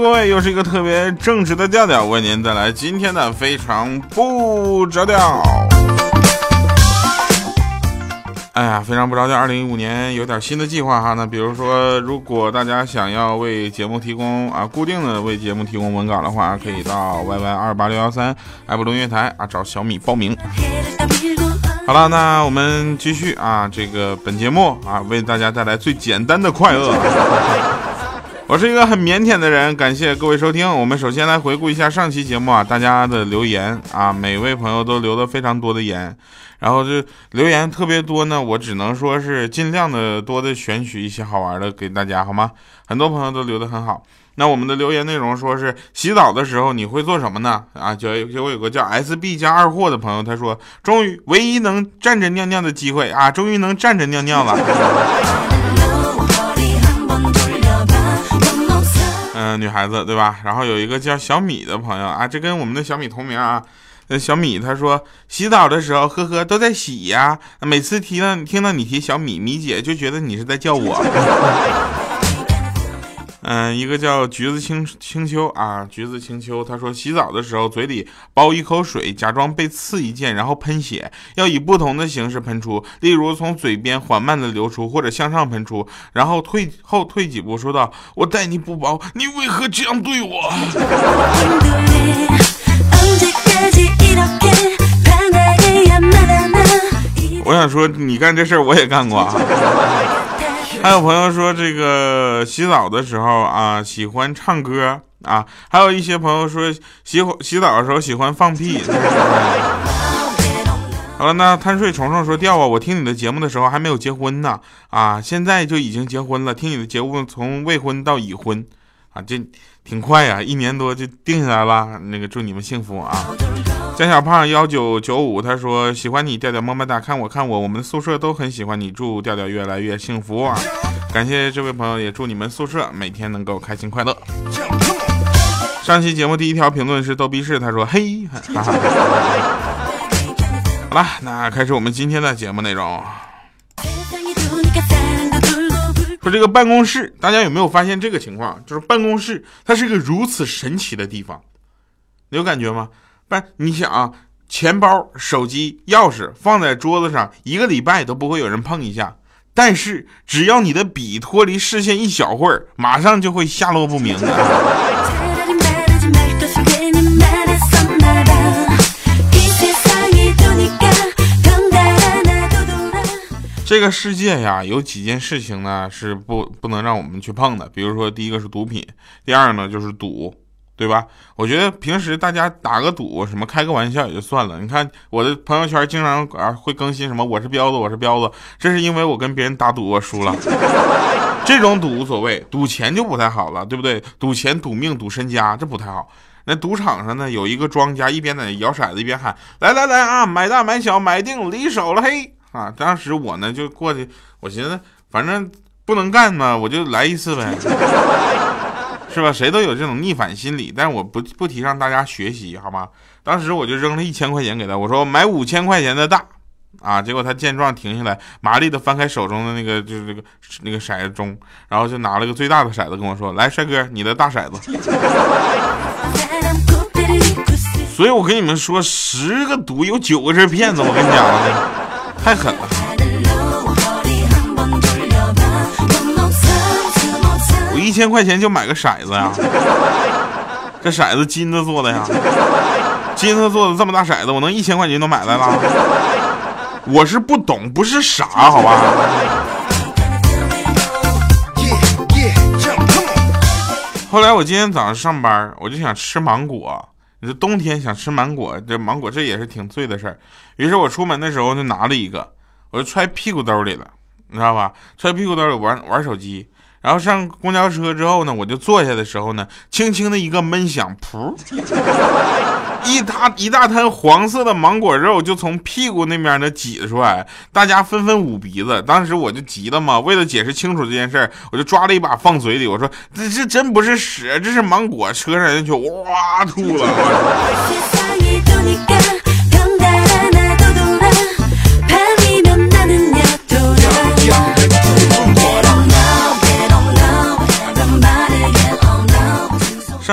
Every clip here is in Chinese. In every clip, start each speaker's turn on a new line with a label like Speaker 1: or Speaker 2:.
Speaker 1: 各位，又是一个特别正直的调调，为您带来今天的非常不着调。哎呀，非常不着调！二零一五年有点新的计划哈，那比如说，如果大家想要为节目提供啊固定的为节目提供文稿的话，可以到 Y Y 二八六幺三爱布隆乐台啊找小米报名。好了，那我们继续啊，这个本节目啊为大家带来最简单的快乐。我是一个很腼腆的人，感谢各位收听。我们首先来回顾一下上期节目啊，大家的留言啊，每位朋友都留了非常多的言，然后就留言特别多呢，我只能说是尽量的多的选取一些好玩的给大家，好吗？很多朋友都留的很好。那我们的留言内容说是洗澡的时候你会做什么呢？啊，就就我有个叫 SB 加二货的朋友，他说终于唯一能站着尿尿的机会啊，终于能站着尿尿了。嗯，女孩子对吧？然后有一个叫小米的朋友啊，这跟我们的小米同名啊。那小米他说洗澡的时候，呵呵，都在洗呀。每次提到听到你提小米米姐，就觉得你是在叫我。嗯，一个叫橘子青青秋啊，橘子青秋，他说洗澡的时候嘴里包一口水，假装被刺一剑，然后喷血，要以不同的形式喷出，例如从嘴边缓慢的流出，或者向上喷出，然后退后退几步，说道：“我待你不薄，你为何这样对我？” 我想说，你干这事儿我也干过啊。还有朋友说，这个洗澡的时候啊，喜欢唱歌啊。还有一些朋友说，洗洗澡的时候喜欢放屁。好了，那贪睡虫虫说，掉啊，我听你的节目的时候还没有结婚呢，啊，现在就已经结婚了。听你的节目从未婚到已婚，啊，这挺快呀，一年多就定下来了。那个祝你们幸福啊。江小胖幺九九五他说喜欢你调调么么哒，看我看我，我们宿舍都很喜欢你，祝调调越来越幸福啊！感谢这位朋友，也祝你们宿舍每天能够开心快乐。上期节目第一条评论是逗逼式，他说嘿，哈哈。好了，那开始我们今天的节目内容。说这个办公室，大家有没有发现这个情况？就是办公室它是个如此神奇的地方，你有感觉吗？办，你想啊，钱包、手机、钥匙放在桌子上，一个礼拜都不会有人碰一下。但是只要你的笔脱离视线一小会儿，马上就会下落不明。这个世界呀，有几件事情呢是不不能让我们去碰的。比如说，第一个是毒品，第二呢就是赌。对吧？我觉得平时大家打个赌，什么开个玩笑也就算了。你看我的朋友圈经常啊会更新什么“我是彪子，我是彪子”，这是因为我跟别人打赌我输了。这种赌无所谓，赌钱就不太好了，对不对？赌钱、赌命、赌身家，这不太好。那赌场上呢，有一个庄家一边在摇骰子一边喊：“来来来啊，买大买小，买定离手了嘿！”啊，当时我呢就过去，我寻思反正不能干嘛，我就来一次呗。是吧？谁都有这种逆反心理，但是我不不提倡大家学习，好吗？当时我就扔了一千块钱给他，我说买五千块钱的大，啊，结果他见状停下来，麻利的翻开手中的那个就是这个那个骰子中，然后就拿了个最大的骰子跟我说：“来，帅哥，你的大骰子。”所以我跟你们说，十个赌有九个是骗子，我跟你讲，太狠了。我一千块钱就买个骰子呀？这骰子金子做的呀，金子做的这么大骰子，我能一千块钱都买来了？我是不懂，不是傻，好吧？后来我今天早上上班，我就想吃芒果。你说冬天想吃芒果，这芒果这也是挺醉的事儿。于是我出门的时候就拿了一个，我就揣屁股兜里了，你知道吧？揣屁股兜里玩玩手机。然后上公交车之后呢，我就坐下的时候呢，轻轻的一个闷响，噗，一大一大滩黄色的芒果肉就从屁股那边呢挤出来，大家纷纷捂鼻子。当时我就急了嘛，为了解释清楚这件事儿，我就抓了一把放嘴里，我说这这真不是屎，这是芒果。车上人就哇吐了。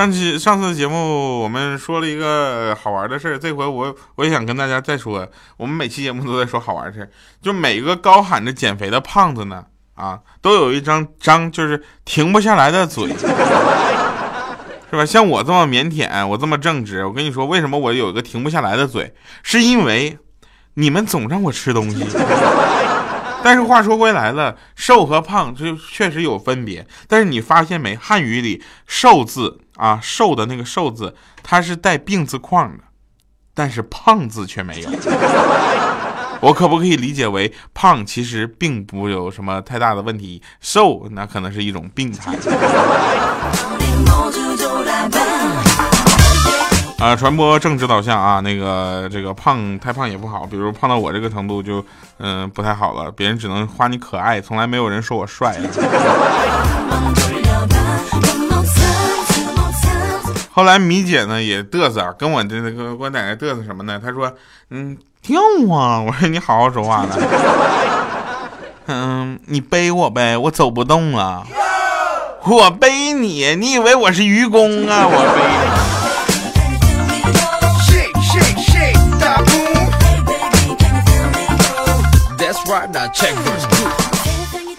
Speaker 1: 上期上次节目我们说了一个好玩的事儿，这回我我也想跟大家再说。我们每期节目都在说好玩的事儿，就每个高喊着减肥的胖子呢，啊，都有一张张就是停不下来的嘴，是吧？像我这么腼腆，我这么正直，我跟你说，为什么我有一个停不下来的嘴？是因为你们总让我吃东西。但是话说回来了，瘦和胖这确实有分别。但是你发现没，汉语里“瘦”字啊，瘦的那个“瘦”字，它是带病字框的，但是“胖”字却没有。我可不可以理解为，胖其实并不有什么太大的问题，瘦那可能是一种病态。啊，传播政治导向啊，那个这个胖太胖也不好，比如胖到我这个程度就嗯不太好了，别人只能夸你可爱，从来没有人说我帅。后来米姐呢也嘚瑟，跟我这个我奶奶嘚瑟什么呢？她说嗯跳啊，我说你好好说话呢。嗯，你背我呗，我走不动了。我背你，你以为我是愚公啊？我背。你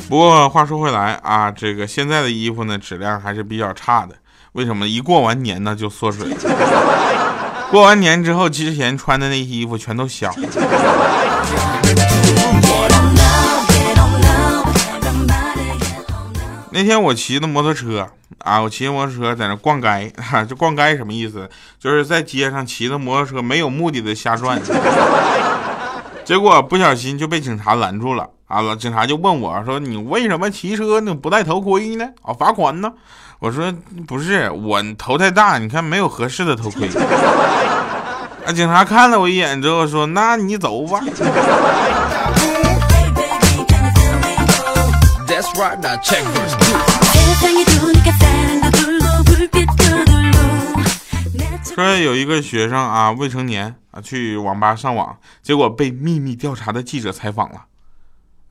Speaker 1: 不过话说回来啊，这个现在的衣服呢，质量还是比较差的。为什么？一过完年呢就缩水。过完年之后，之前穿的那些衣服全都小。那天我骑的摩托车啊，我骑摩托车在那逛街，哈，这逛街什么意思？就是在街上骑着摩托车，没有目的的瞎转。结果不小心就被警察拦住了啊！警察就问我说：“你为什么骑车呢？不戴头盔呢？啊，罚款呢？”我说：“不是，我头太大，你看没有合适的头盔。”啊！警察看了我一眼之后说：“那你走吧。”说有一个学生啊，未成年啊，去网吧上网，结果被秘密调查的记者采访了，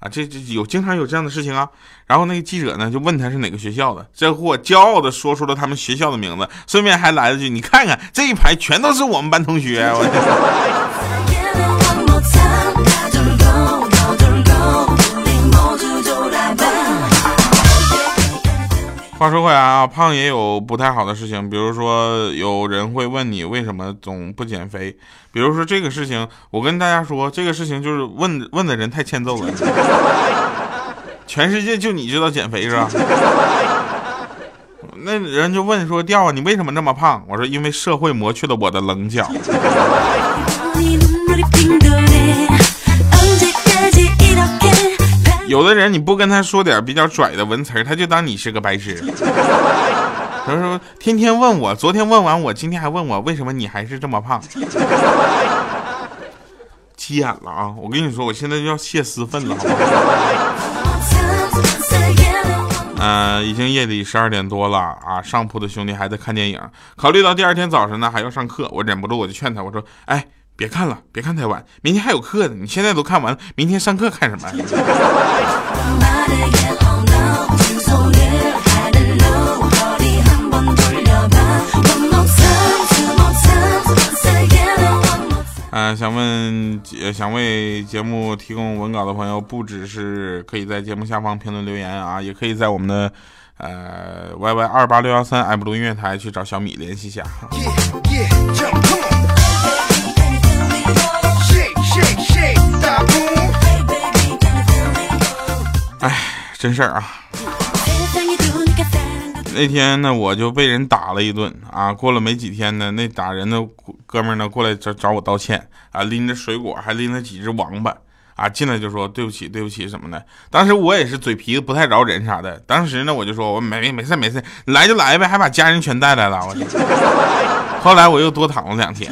Speaker 1: 啊，这这有经常有这样的事情啊。然后那个记者呢，就问他是哪个学校的，这货骄傲的说出了他们学校的名字，顺便还来了句：“你看看这一排全都是我们班同学。”我。话说回来啊，胖也有不太好的事情，比如说有人会问你为什么总不减肥，比如说这个事情，我跟大家说，这个事情就是问问的人太欠揍了，全世界就你知道减肥是吧？那人就问说，调啊，你为什么这么胖？我说因为社会磨去了我的棱角。有的人你不跟他说点比较拽的文词他就当你是个白痴。他说天天问我，昨天问完我，今天还问我为什么你还是这么胖？急眼了啊！我跟你说，我现在就要泄私愤了？嗯，已经夜里十二点多了啊，上铺的兄弟还在看电影。考虑到第二天早上呢还要上课，我忍不住我就劝他，我说，哎。别看了，别看太晚，明天还有课呢。你现在都看完了，明天上课看什么？嗯，想问，想为节目提供文稿的朋友，不只是可以在节目下方评论留言啊，也可以在我们的呃 Y Y 二八六幺三爱布鲁音乐台去找小米联系一下。哎，真事儿啊！那天呢，我就被人打了一顿啊。过了没几天呢，那打人的哥们呢过来找找我道歉啊，拎着水果，还拎了几只王八啊，进来就说对不起，对不起什么的。当时我也是嘴皮子不太饶人啥的。当时呢，我就说我没没事没事，来就来呗，还把家人全带来了。我后来我又多躺了两天。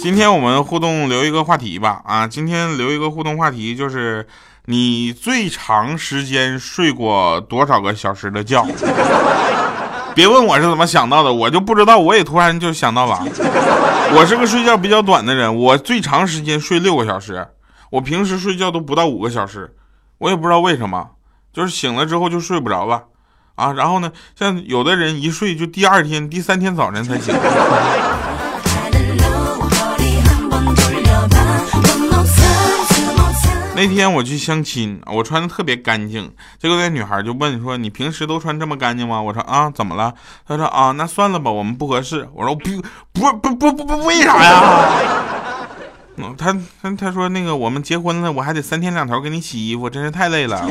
Speaker 1: 今天我们互动留一个话题吧，啊，今天留一个互动话题就是。你最长时间睡过多少个小时的觉？别问我是怎么想到的，我就不知道，我也突然就想到了。我是个睡觉比较短的人，我最长时间睡六个小时，我平时睡觉都不到五个小时，我也不知道为什么，就是醒了之后就睡不着了啊。然后呢，像有的人一睡就第二天、第三天早晨才醒。那天我去相亲，我穿的特别干净，结果那女孩就问说：“你平时都穿这么干净吗？”我说：“啊，怎么了？”她说：“啊，那算了吧，我们不合适。”我说：“不不不不不不，为啥呀？”嗯，他他他说那个我们结婚了，我还得三天两头给你洗衣服，真是太累了。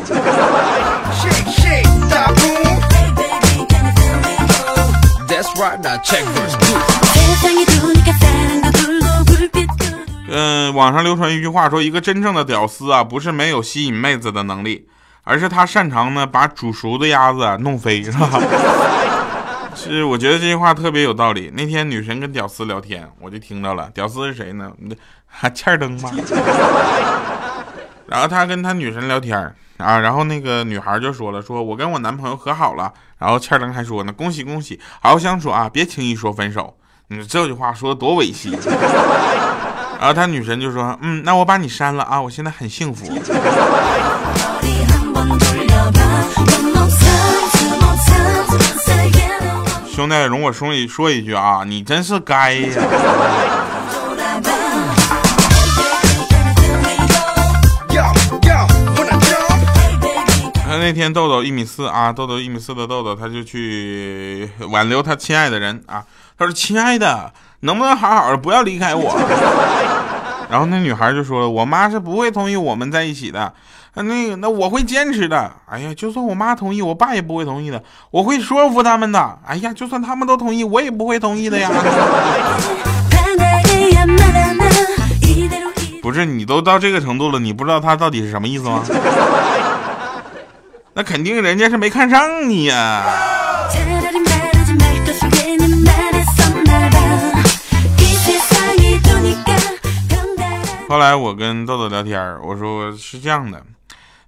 Speaker 1: 嗯，网上流传一句话，说一个真正的屌丝啊，不是没有吸引妹子的能力，而是他擅长呢把煮熟的鸭子弄飞，是吧？是，我觉得这句话特别有道理。那天女神跟屌丝聊天，我就听到了。屌丝是谁呢？还欠灯吗？然后他跟他女神聊天啊，然后那个女孩就说了，说我跟我男朋友和好了。然后欠灯还说呢，恭喜恭喜，好好相处啊，别轻易说分手。你这句话说的多猥亵。然后他女神就说：“嗯，那我把你删了啊，我现在很幸福。”兄弟，容我说一说一句啊，你真是该呀！他那天豆豆一米四啊，豆豆一米四的豆豆，他就去挽留他亲爱的人啊。他说：“亲爱的。”能不能好好的不要离开我？然后那女孩就说了：“我妈是不会同意我们在一起的。那个，那我会坚持的。哎呀，就算我妈同意，我爸也不会同意的。我会说服他们的。哎呀，就算他们都同意，我也不会同意的呀。不是你都到这个程度了，你不知道他到底是什么意思吗？那肯定人家是没看上你呀。”后来我跟豆豆聊天我说是这样的，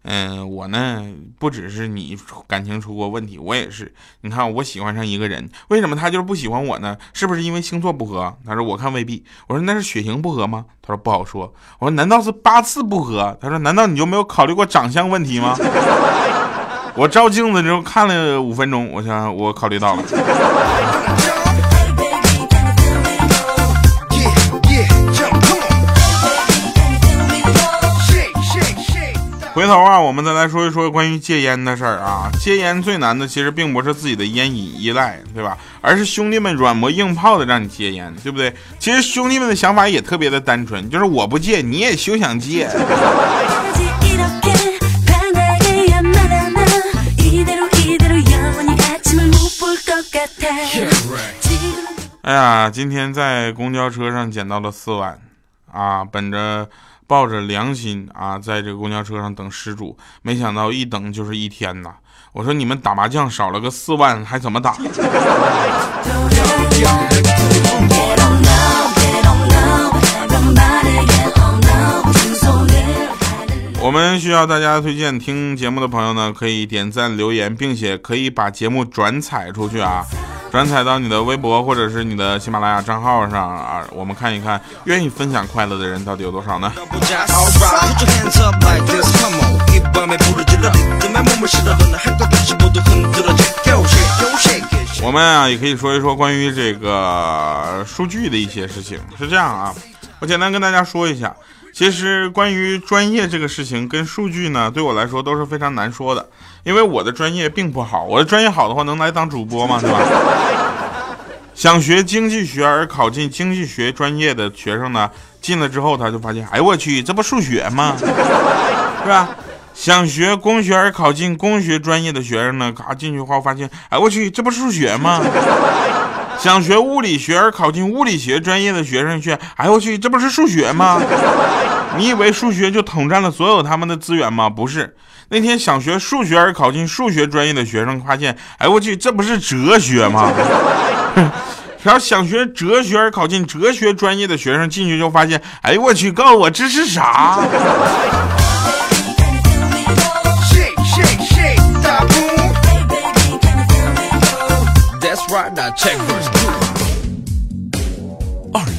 Speaker 1: 嗯，我呢不只是你感情出过问题，我也是。你看我喜欢上一个人，为什么他就是不喜欢我呢？是不是因为星座不合？他说我看未必。我说那是血型不合吗？他说不好说。我说难道是八字不合？他说难道你就没有考虑过长相问题吗？我照镜子之后看了五分钟，我想我考虑到了。回头啊，我们再来说一说关于戒烟的事儿啊。戒烟最难的其实并不是自己的烟瘾依赖，对吧？而是兄弟们软磨硬泡的让你戒烟，对不对？其实兄弟们的想法也特别的单纯，就是我不戒，你也休想戒。哎呀，今天在公交车上捡到了四万，啊，本着。抱着良心啊，在这个公交车上等失主，没想到一等就是一天呐！我说你们打麻将少了个四万，还怎么打？我们需要大家推荐，听节目的朋友呢，可以点赞留言，并且可以把节目转采出去啊。转载到你的微博或者是你的喜马拉雅账号上啊，我们看一看愿意分享快乐的人到底有多少呢？我们啊也可以说一说关于这个数据的一些事情。是这样啊，我简单跟大家说一下。其实关于专业这个事情跟数据呢，对我来说都是非常难说的，因为我的专业并不好。我的专业好的话，能来当主播吗？是吧？想学经济学而考进经济学专业的学生呢，进了之后他就发现，哎我去，这不数学吗？是吧？想学工学而考进工学专业的学生呢，嘎进去后发现，哎我去，这不数学吗？想学物理学而考进物理学专业的学生却，哎我去，这不是数学吗？你以为数学就统占了所有他们的资源吗？不是。那天想学数学而考进数学专业的学生发现，哎我去，这不是哲学吗？然后想学哲学而考进哲学专业的学生进去就发现，哎我去，告诉我这是啥？
Speaker 2: 二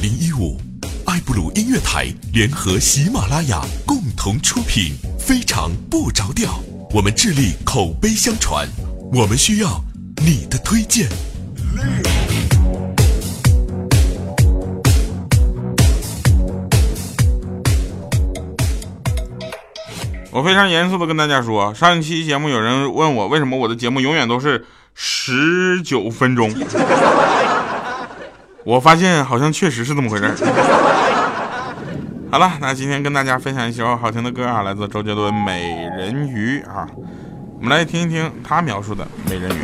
Speaker 2: 零一五，爱布鲁音乐台联合喜马拉雅共同出品，非常不着调。我们致力口碑相传，我们需要你的推荐。
Speaker 1: 我非常严肃的跟大家说，上一期节目有人问我为什么我的节目永远都是十九分钟，我发现好像确实是这么回事 好了，那今天跟大家分享一首好听的歌啊，来自周杰伦《美人鱼》啊，我们来听一听他描述的美人鱼。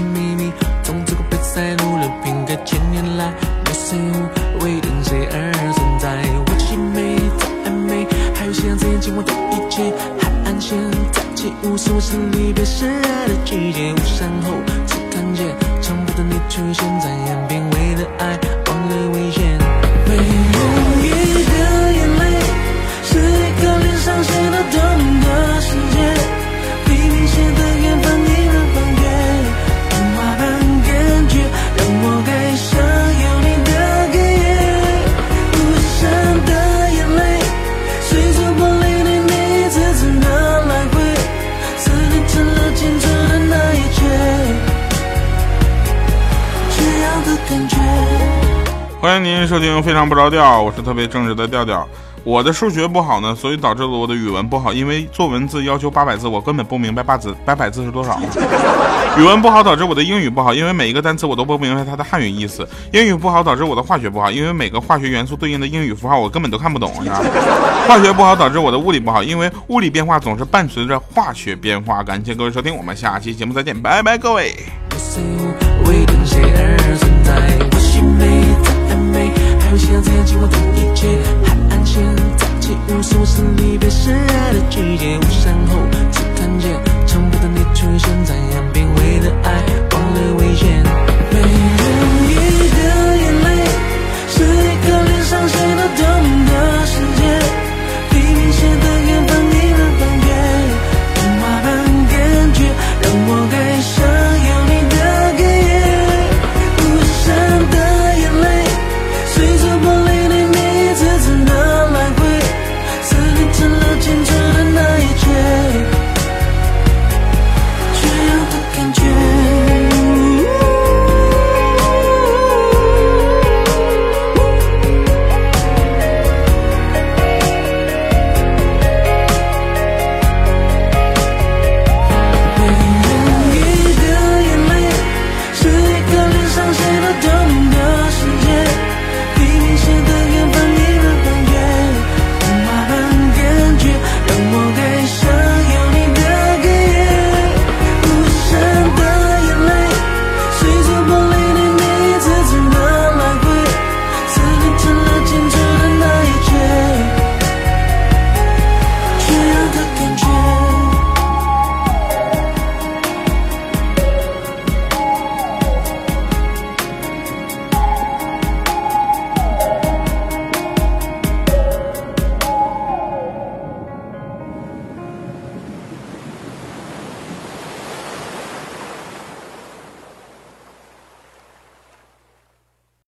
Speaker 3: 秘密，从此后被塞入了瓶盖。千年来，我似乎为等谁而存在。我既美在暧昧，还有夕阳在眼，金黄的一切，海岸线在起舞。是我是离别，是爱的季节。雾散后，只看见，长发的你出现在岸边，为了爱。
Speaker 1: 欢迎您收听《非常不着调》，我是特别正直的调调。我的数学不好呢，所以导致了我的语文不好。因为做文字要求八百字，我根本不明白八字八百字是多少。语文不好导致我的英语不好，因为每一个单词我都不明白它的汉语意思。英语不好导致我的化学不好，因为每个化学元素对应的英语符号我根本都看不懂。化学不好导致我的物理不好，因为物理变化总是伴随着化学变化。感谢各位收听，我们下期节目再见，拜拜，各位。夕阳，夕阳，今晚的一切。海岸线在起无，是我离别最深爱的季节。雾散后，
Speaker 3: 只看见长不的你，出现在岸边为了爱。